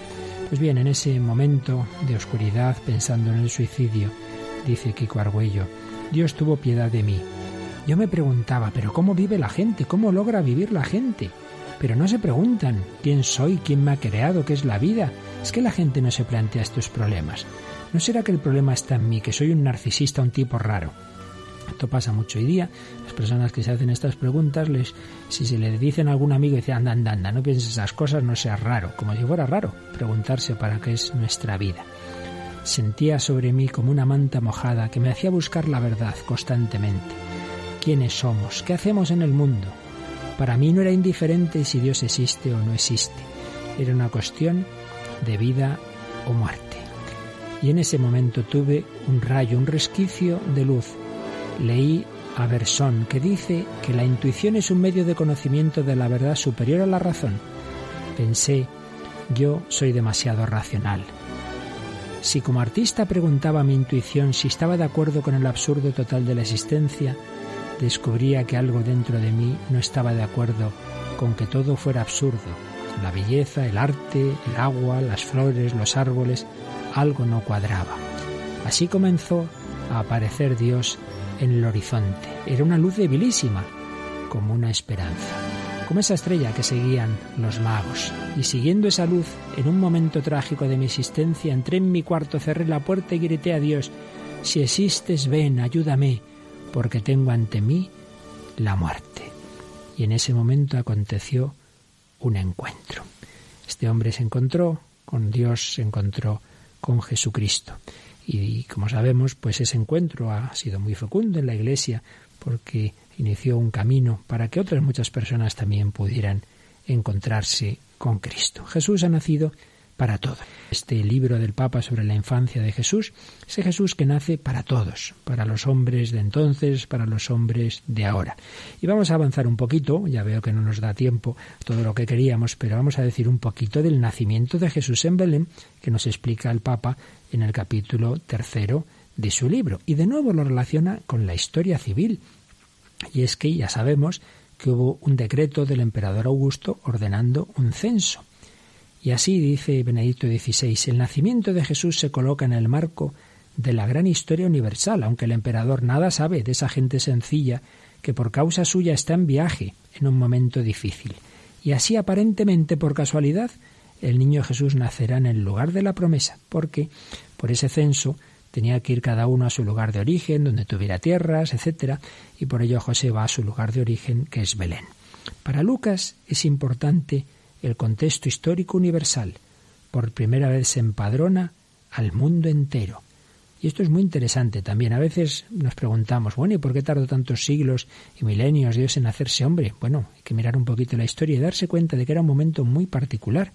Pues bien, en ese momento de oscuridad, pensando en el suicidio, dice Kiko Argüello, Dios tuvo piedad de mí. Yo me preguntaba, pero ¿cómo vive la gente? ¿Cómo logra vivir la gente? pero no se preguntan quién soy, quién me ha creado, qué es la vida. Es que la gente no se plantea estos problemas. ¿No será que el problema está en mí, que soy un narcisista, un tipo raro? Esto pasa mucho hoy día. Las personas que se hacen estas preguntas, les, si se le dicen a algún amigo dice, anda, anda, anda, no pienses esas cosas, no sea raro. Como si fuera raro preguntarse para qué es nuestra vida. Sentía sobre mí como una manta mojada que me hacía buscar la verdad constantemente. ¿Quiénes somos? ¿Qué hacemos en el mundo? Para mí no era indiferente si Dios existe o no existe. Era una cuestión de vida o muerte. Y en ese momento tuve un rayo, un resquicio de luz leí a Bersón que dice que la intuición es un medio de conocimiento de la verdad superior a la razón. Pensé, yo soy demasiado racional. Si como artista preguntaba a mi intuición si estaba de acuerdo con el absurdo total de la existencia, descubría que algo dentro de mí no estaba de acuerdo con que todo fuera absurdo. La belleza, el arte, el agua, las flores, los árboles, algo no cuadraba. Así comenzó aparecer Dios en el horizonte. Era una luz debilísima, como una esperanza, como esa estrella que seguían los magos. Y siguiendo esa luz, en un momento trágico de mi existencia, entré en mi cuarto, cerré la puerta y grité a Dios, si existes, ven, ayúdame, porque tengo ante mí la muerte. Y en ese momento aconteció un encuentro. Este hombre se encontró con Dios, se encontró con Jesucristo. Y como sabemos, pues ese encuentro ha sido muy fecundo en la Iglesia porque inició un camino para que otras muchas personas también pudieran encontrarse con Cristo. Jesús ha nacido para todos. Este libro del Papa sobre la infancia de Jesús, ese Jesús que nace para todos, para los hombres de entonces, para los hombres de ahora. Y vamos a avanzar un poquito, ya veo que no nos da tiempo todo lo que queríamos, pero vamos a decir un poquito del nacimiento de Jesús en Belén, que nos explica el Papa en el capítulo tercero de su libro. Y de nuevo lo relaciona con la historia civil. Y es que ya sabemos que hubo un decreto del emperador Augusto ordenando un censo. Y así dice Benedicto XVI, el nacimiento de Jesús se coloca en el marco de la gran historia universal, aunque el emperador nada sabe de esa gente sencilla que por causa suya está en viaje en un momento difícil. Y así aparentemente por casualidad el niño Jesús nacerá en el lugar de la promesa, porque por ese censo tenía que ir cada uno a su lugar de origen, donde tuviera tierras, etc., y por ello José va a su lugar de origen, que es Belén. Para Lucas es importante el contexto histórico universal. Por primera vez se empadrona al mundo entero. Y esto es muy interesante también. A veces nos preguntamos, bueno, ¿y por qué tardó tantos siglos y milenios Dios en hacerse hombre? Bueno, hay que mirar un poquito la historia y darse cuenta de que era un momento muy particular.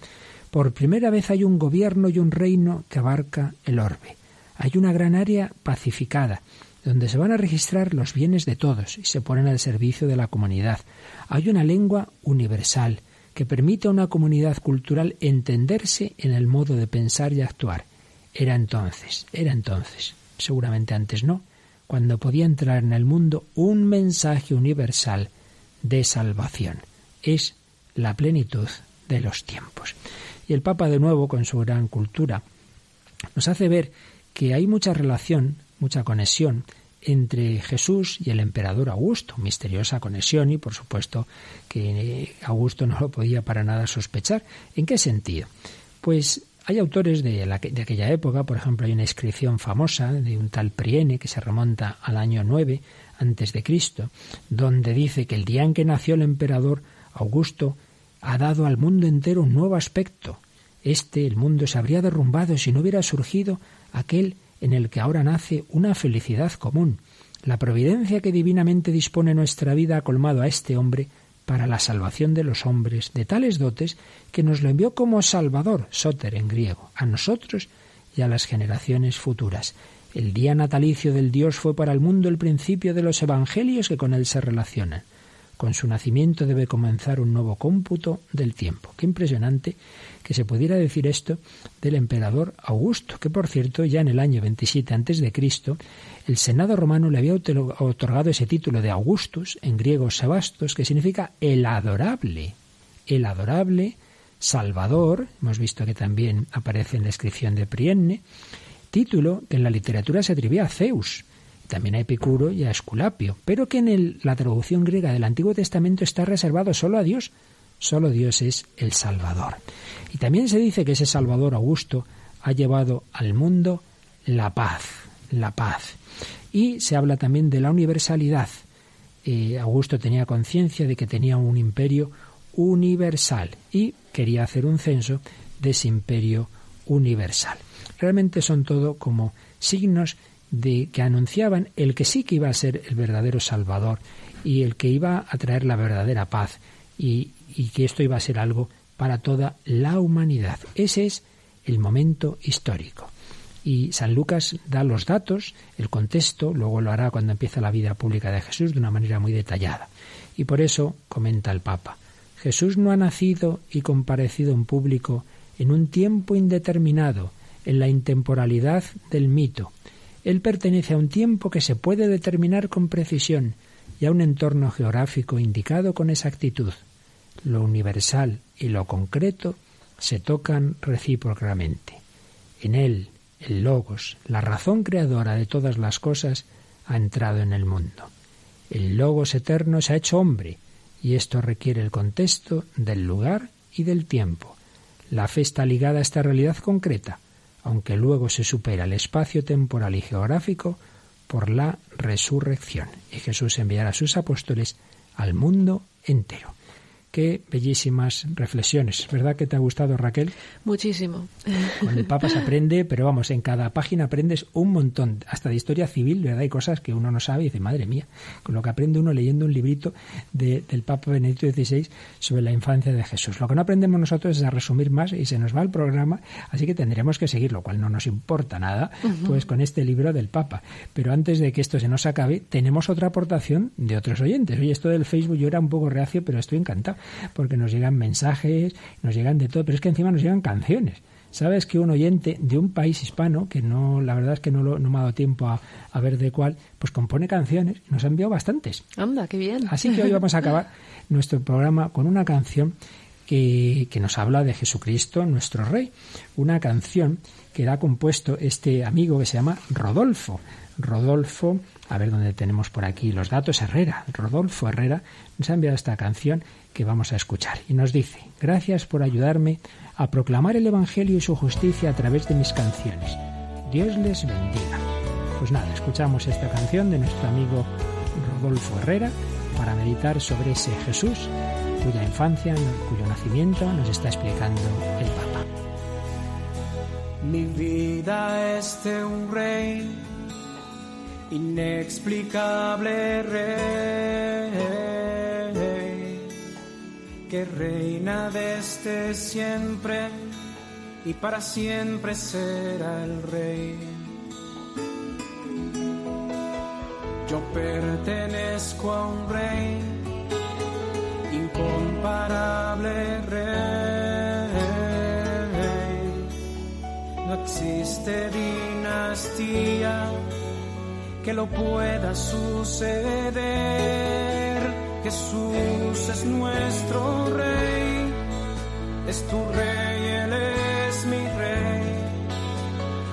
Por primera vez hay un gobierno y un reino que abarca el orbe. Hay una gran área pacificada, donde se van a registrar los bienes de todos y se ponen al servicio de la comunidad. Hay una lengua universal que permite a una comunidad cultural entenderse en el modo de pensar y actuar. Era entonces, era entonces, seguramente antes no, cuando podía entrar en el mundo un mensaje universal de salvación. Es la plenitud de los tiempos. Y el Papa de nuevo, con su gran cultura, nos hace ver que hay mucha relación, mucha conexión entre Jesús y el emperador Augusto, misteriosa conexión y por supuesto que Augusto no lo podía para nada sospechar. ¿En qué sentido? Pues hay autores de, de, aquella época, por ejemplo, hay una inscripción famosa de un tal Priene que se remonta al año 9 antes de Cristo, donde dice que el día en que nació el emperador Augusto ha dado al mundo entero un nuevo aspecto. Este, el mundo, se habría derrumbado si no hubiera surgido aquel en el que ahora nace una felicidad común. La providencia que divinamente dispone nuestra vida ha colmado a este hombre para la salvación de los hombres de tales dotes que nos lo envió como Salvador, Soter en griego, a nosotros y a las generaciones futuras. El día natalicio del Dios fue para el mundo el principio de los evangelios que con él se relacionan. Con su nacimiento debe comenzar un nuevo cómputo del tiempo. Qué impresionante que se pudiera decir esto del emperador Augusto, que por cierto ya en el año 27 antes de Cristo el Senado romano le había otorgado ese título de Augustus, en griego Sebastos, que significa el adorable, el adorable, Salvador, hemos visto que también aparece en la descripción de Prienne, título que en la literatura se atribuía a Zeus, también a Epicuro y a Esculapio, pero que en la traducción griega del Antiguo Testamento está reservado solo a Dios, solo Dios es el Salvador. Y también se dice que ese Salvador Augusto ha llevado al mundo la paz, la paz. Y se habla también de la universalidad. Eh, Augusto tenía conciencia de que tenía un imperio universal y quería hacer un censo de ese imperio universal. Realmente son todo como signos de que anunciaban el que sí que iba a ser el verdadero Salvador y el que iba a traer la verdadera paz y, y que esto iba a ser algo para toda la humanidad. Ese es el momento histórico. Y San Lucas da los datos, el contexto, luego lo hará cuando empieza la vida pública de Jesús de una manera muy detallada. Y por eso comenta el Papa, Jesús no ha nacido y comparecido en público en un tiempo indeterminado, en la intemporalidad del mito. Él pertenece a un tiempo que se puede determinar con precisión y a un entorno geográfico indicado con exactitud. Lo universal y lo concreto se tocan recíprocamente. En él, el logos, la razón creadora de todas las cosas, ha entrado en el mundo. El logos eterno se ha hecho hombre, y esto requiere el contexto del lugar y del tiempo. La fe está ligada a esta realidad concreta, aunque luego se supera el espacio temporal y geográfico por la resurrección. Y Jesús enviará a sus apóstoles al mundo entero. Qué bellísimas reflexiones. ¿Verdad que te ha gustado, Raquel? Muchísimo. Con el Papa se aprende, pero vamos, en cada página aprendes un montón, hasta de historia civil, ¿verdad? Hay cosas que uno no sabe y dice, madre mía, con lo que aprende uno leyendo un librito del Papa Benedicto XVI sobre la infancia de Jesús. Lo que no aprendemos nosotros es a resumir más y se nos va el programa, así que tendremos que seguir, lo cual no nos importa nada, pues con este libro del Papa. Pero antes de que esto se nos acabe, tenemos otra aportación de otros oyentes. Oye, esto del Facebook yo era un poco reacio, pero estoy encantado porque nos llegan mensajes, nos llegan de todo, pero es que encima nos llegan canciones. Sabes que un oyente de un país hispano, que no, la verdad es que no, lo, no me ha dado tiempo a, a, ver de cuál, pues compone canciones y nos ha enviado bastantes. Anda, qué bien. Así que hoy vamos a acabar nuestro programa con una canción que, que nos habla de Jesucristo, nuestro Rey. Una canción que ha compuesto este amigo que se llama Rodolfo. Rodolfo, a ver dónde tenemos por aquí los datos, Herrera. Rodolfo Herrera nos ha enviado esta canción que vamos a escuchar. Y nos dice, gracias por ayudarme a proclamar el Evangelio y su justicia a través de mis canciones. Dios les bendiga. Pues nada, escuchamos esta canción de nuestro amigo Rodolfo Herrera para meditar sobre ese Jesús cuya infancia, cuyo nacimiento nos está explicando el Papa. Mi vida es de un rey, inexplicable rey que reina desde siempre y para siempre será el rey. Yo pertenezco a un rey, incomparable rey. No existe dinastía que lo pueda suceder Jesús es nuestro rey, es tu rey, Él es mi rey,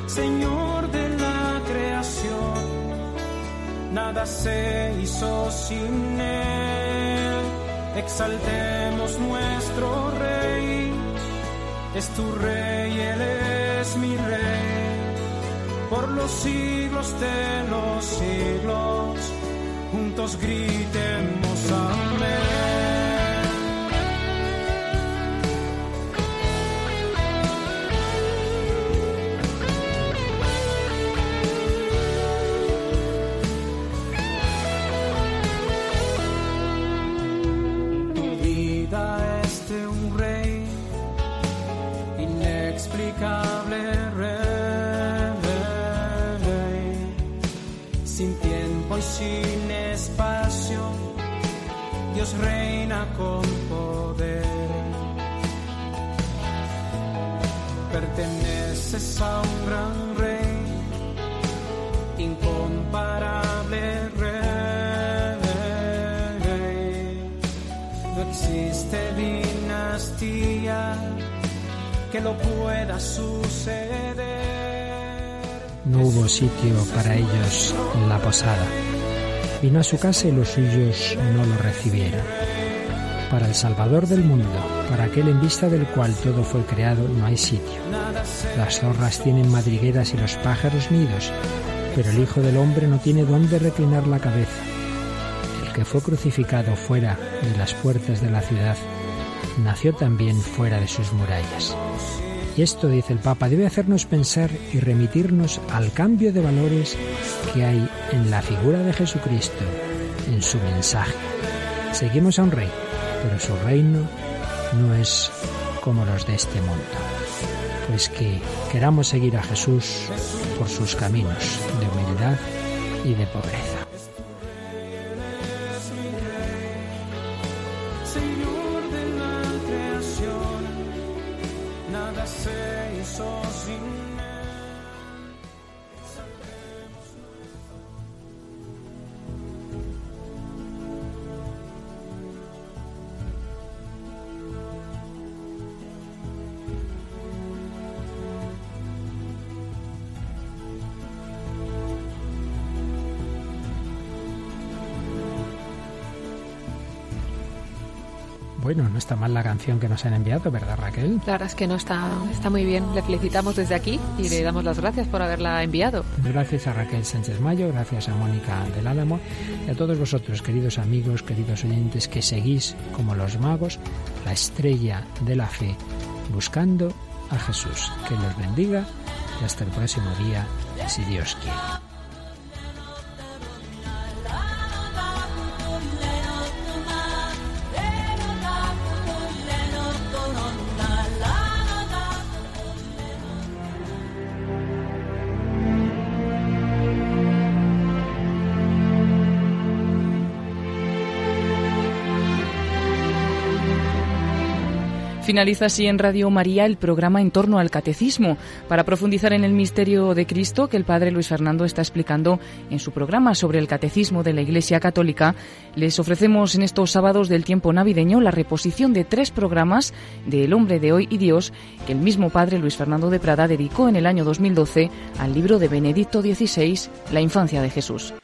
Señor de la creación, nada se hizo sin Él, exaltemos nuestro rey, es tu rey, Él es mi rey, por los siglos de los siglos juntos gritemos amén. A un gran rey, incomparable rey. No existe dinastía que lo pueda suceder. No hubo sitio para ellos en la posada. Vino a su casa y los suyos no lo recibieron. para el Salvador del mundo, para aquel en vista del cual todo fue creado, no hay sitio. Las zorras tienen madrigueras y los pájaros nidos, pero el Hijo del Hombre no tiene dónde reclinar la cabeza. El que fue crucificado fuera de las puertas de la ciudad, nació también fuera de sus murallas. Y esto, dice el Papa, debe hacernos pensar y remitirnos al cambio de valores que hay en la figura de Jesucristo, en su mensaje. Seguimos a un rey, pero su reino no es como los de este mundo. Pues que queramos seguir a Jesús por sus caminos de humildad y de pobreza. Bueno, no está mal la canción que nos han enviado, ¿verdad Raquel? La verdad es que no está, está muy bien. Le felicitamos desde aquí y le damos las gracias por haberla enviado. Gracias a Raquel Sánchez Mayo, gracias a Mónica del Álamo y a todos vosotros, queridos amigos, queridos oyentes, que seguís como los magos la estrella de la fe, buscando a Jesús. Que los bendiga y hasta el próximo día, si Dios quiere. Finaliza así en Radio María el programa en torno al catecismo, para profundizar en el misterio de Cristo que el Padre Luis Fernando está explicando en su programa sobre el catecismo de la Iglesia Católica. Les ofrecemos en estos sábados del tiempo navideño la reposición de tres programas de El hombre de hoy y Dios que el mismo Padre Luis Fernando de Prada dedicó en el año 2012 al libro de Benedicto XVI, La infancia de Jesús.